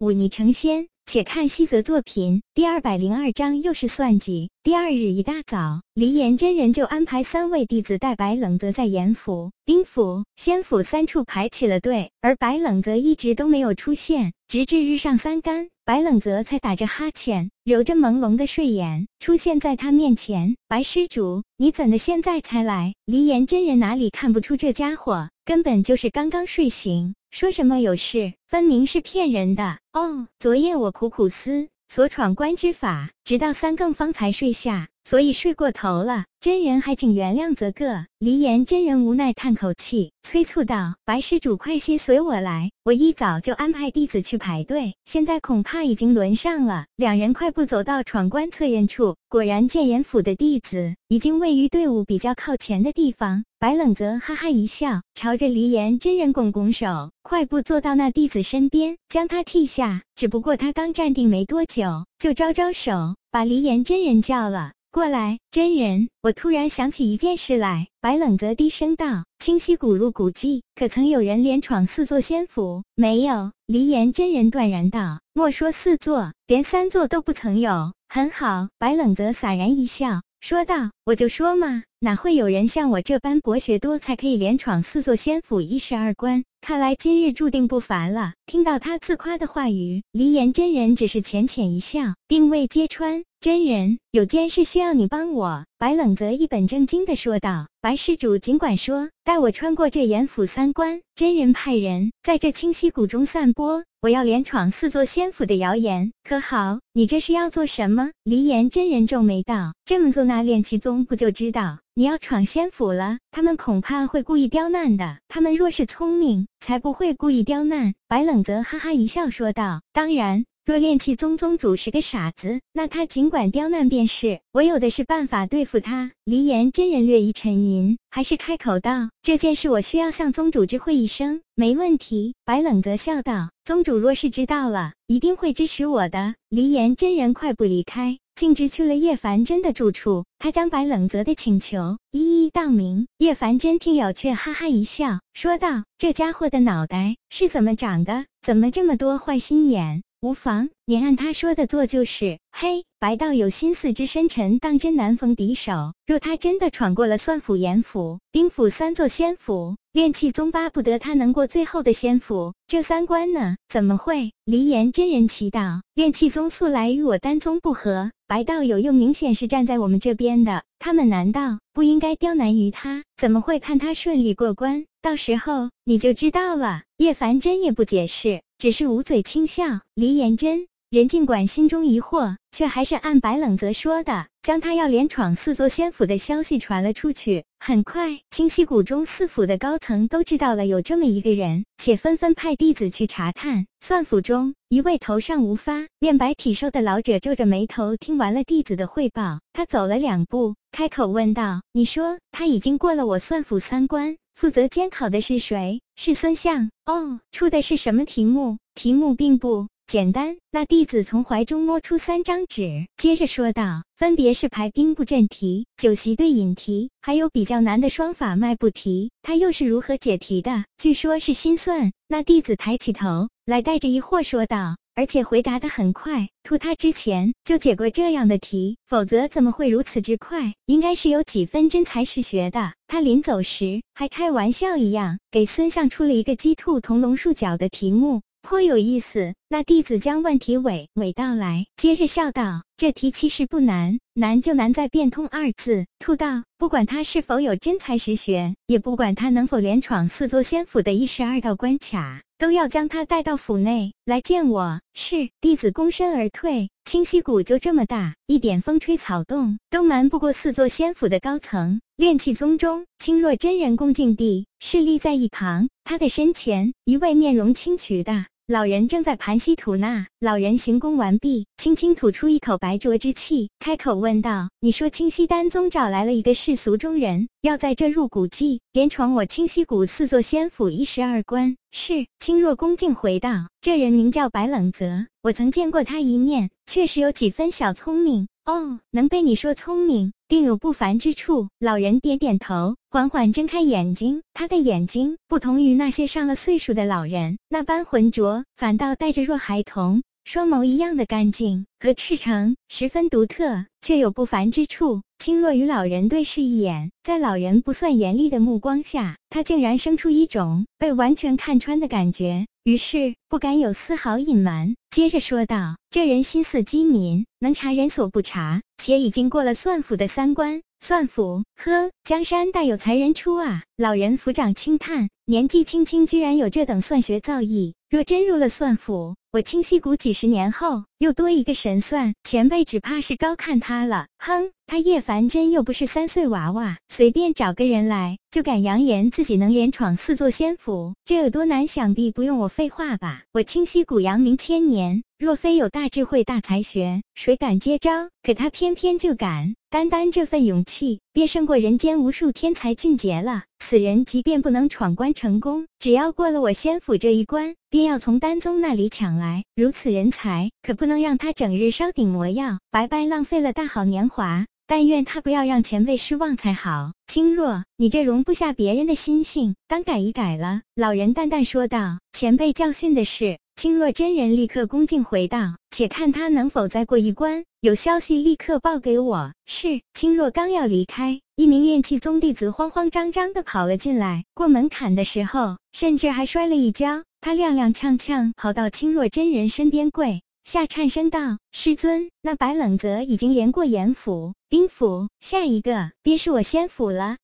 忤逆成仙。且看西泽作品第二百零二章，又是算计。第二日一大早，黎岩真人就安排三位弟子带白冷泽在严府、兵府、仙府三处排起了队，而白冷泽一直都没有出现，直至日上三竿，白冷泽才打着哈欠，揉着朦胧的睡眼出现在他面前。白施主，你怎的现在才来？离岩真人哪里看不出这家伙根本就是刚刚睡醒，说什么有事，分明是骗人的。哦，昨夜我苦苦思。索闯关之法，直到三更方才睡下，所以睡过头了。真人还请原谅则个。离岩真人无奈叹口气，催促道：“白施主，快些随我来，我一早就安排弟子去排队，现在恐怕已经轮上了。”两人快步走到闯关测验处，果然见严府的弟子已经位于队伍比较靠前的地方。白冷泽哈哈一笑，朝着离岩真人拱拱手，快步坐到那弟子身边，将他替下。只不过他刚站定没多久，就招招手，把离岩真人叫了。过来，真人，我突然想起一件事来。白冷泽低声道：“清溪谷路古迹，可曾有人连闯四座仙府？”没有。离岩真人断然道：“莫说四座，连三座都不曾有。”很好。白冷泽洒然一笑，说道：“我就说嘛，哪会有人像我这般博学多才，可以连闯四座仙府一十二关？看来今日注定不凡了。”听到他自夸的话语，离岩真人只是浅浅一笑，并未揭穿。真人有件事需要你帮我。白冷泽一本正经地说道：“白施主尽管说，带我穿过这严府三关。真人派人在这清溪谷中散播我要连闯四座仙府的谣言，可好？你这是要做什么？”离岩真人皱眉道：“这么做，那炼气宗不就知道你要闯仙府了？他们恐怕会故意刁难的。他们若是聪明，才不会故意刁难。”白冷泽哈哈一笑说道：“当然。”若炼气宗宗主是个傻子，那他尽管刁难便是。我有的是办法对付他。离岩真人略一沉吟，还是开口道：“这件事我需要向宗主知会一声。”没问题。白冷泽笑道：“宗主若是知道了，一定会支持我的。”离岩真人快步离开，径直去了叶凡真的住处。他将白冷泽的请求一一道明。叶凡真听了，却哈哈一笑，说道：“这家伙的脑袋是怎么长的？怎么这么多坏心眼？”无妨，你按他说的做就是。嘿，白道有心思之深沉，当真难逢敌手。若他真的闯过了算府、严府、兵府三座仙府，炼气宗巴不得他能过最后的仙府。这三关呢？怎么会？离岩真人祈祷。炼气宗素来与我丹宗不和，白道友又明显是站在我们这边的，他们难道不应该刁难于他？怎么会盼他顺利过关？到时候你就知道了。叶凡真也不解释。只是捂嘴轻笑，黎延真人尽管心中疑惑，却还是按白冷泽说的，将他要连闯四座仙府的消息传了出去。很快，清溪谷中四府的高层都知道了有这么一个人，且纷纷派弟子去查探。算府中，一位头上无发、面白体瘦的老者皱着眉头，听完了弟子的汇报，他走了两步，开口问道：“你说他已经过了我算府三关？”负责监考的是谁？是孙相。哦，出的是什么题目？题目并不简单。那弟子从怀中摸出三张纸，接着说道：“分别是排兵布阵题、酒席对饮题，还有比较难的双法迈步题。他又是如何解题的？据说是心算。”那弟子抬起头来，带着疑惑说道。而且回答的很快，图他之前就解过这样的题，否则怎么会如此之快？应该是有几分真才实学的。他临走时还开玩笑一样，给孙相出了一个鸡兔同笼数脚的题目，颇有意思。那弟子将问题娓娓道来，接着笑道：“这题其实不难，难就难在变通二字。”兔道：“不管他是否有真才实学，也不管他能否连闯四座仙府的一十二道关卡。”都要将他带到府内来见我。是弟子躬身而退。清溪谷就这么大，一点风吹草动都瞒不过四座仙府的高层。炼气宗中，青若真人恭敬地侍立在一旁，他的身前，一位面容清癯的。老人正在盘膝吐纳。老人行功完毕，轻轻吐出一口白浊之气，开口问道：“你说清溪丹宗找来了一个世俗中人，要在这入古迹，连闯我清溪谷四座仙府一十二关？”是。清若恭敬回道：“这人名叫白冷泽，我曾见过他一面，确实有几分小聪明。哦，能被你说聪明，定有不凡之处。老人点点头，缓缓睁开眼睛。他的眼睛不同于那些上了岁数的老人那般浑浊，反倒带着若孩童。双眸一样的干净和赤诚，十分独特，却有不凡之处。青若与老人对视一眼，在老人不算严厉的目光下，他竟然生出一种被完全看穿的感觉，于是不敢有丝毫隐瞒。接着说道：“这人心思机敏，能查人所不查，且已经过了算府的三关。算府，呵，江山代有才人出啊！”老人抚掌轻叹，年纪轻轻居然有这等算学造诣。若真入了算府，我清溪谷几十年后又多一个神算前辈，只怕是高看他了。哼，他叶凡真又不是三岁娃娃，随便找个人来就敢扬言自己能连闯四座仙府，这有多难？想必不用我废话吧？我清溪谷扬名千年，若非有大智慧、大才学，谁敢接招？可他偏偏就敢，单单这份勇气，便胜过人间无数天才俊杰了。此人即便不能闯关成功，只要过了我仙府这一关，便要从丹宗那里抢来。如此人才，可不能让他整日烧顶魔药，白白浪费了大好年华。但愿他不要让前辈失望才好。青若，你这容不下别人的心性，当改一改了。老人淡淡说道。前辈教训的是。青若真人立刻恭敬回道：“且看他能否再过一关。有消息立刻报给我。”是。青若刚要离开，一名炼气宗弟子慌慌张张地跑了进来。过门槛的时候，甚至还摔了一跤。他踉踉跄跄跑到青若真人身边跪下，颤声道：“师尊，那白冷泽已经连过严府、兵府，下一个便是我仙府了。”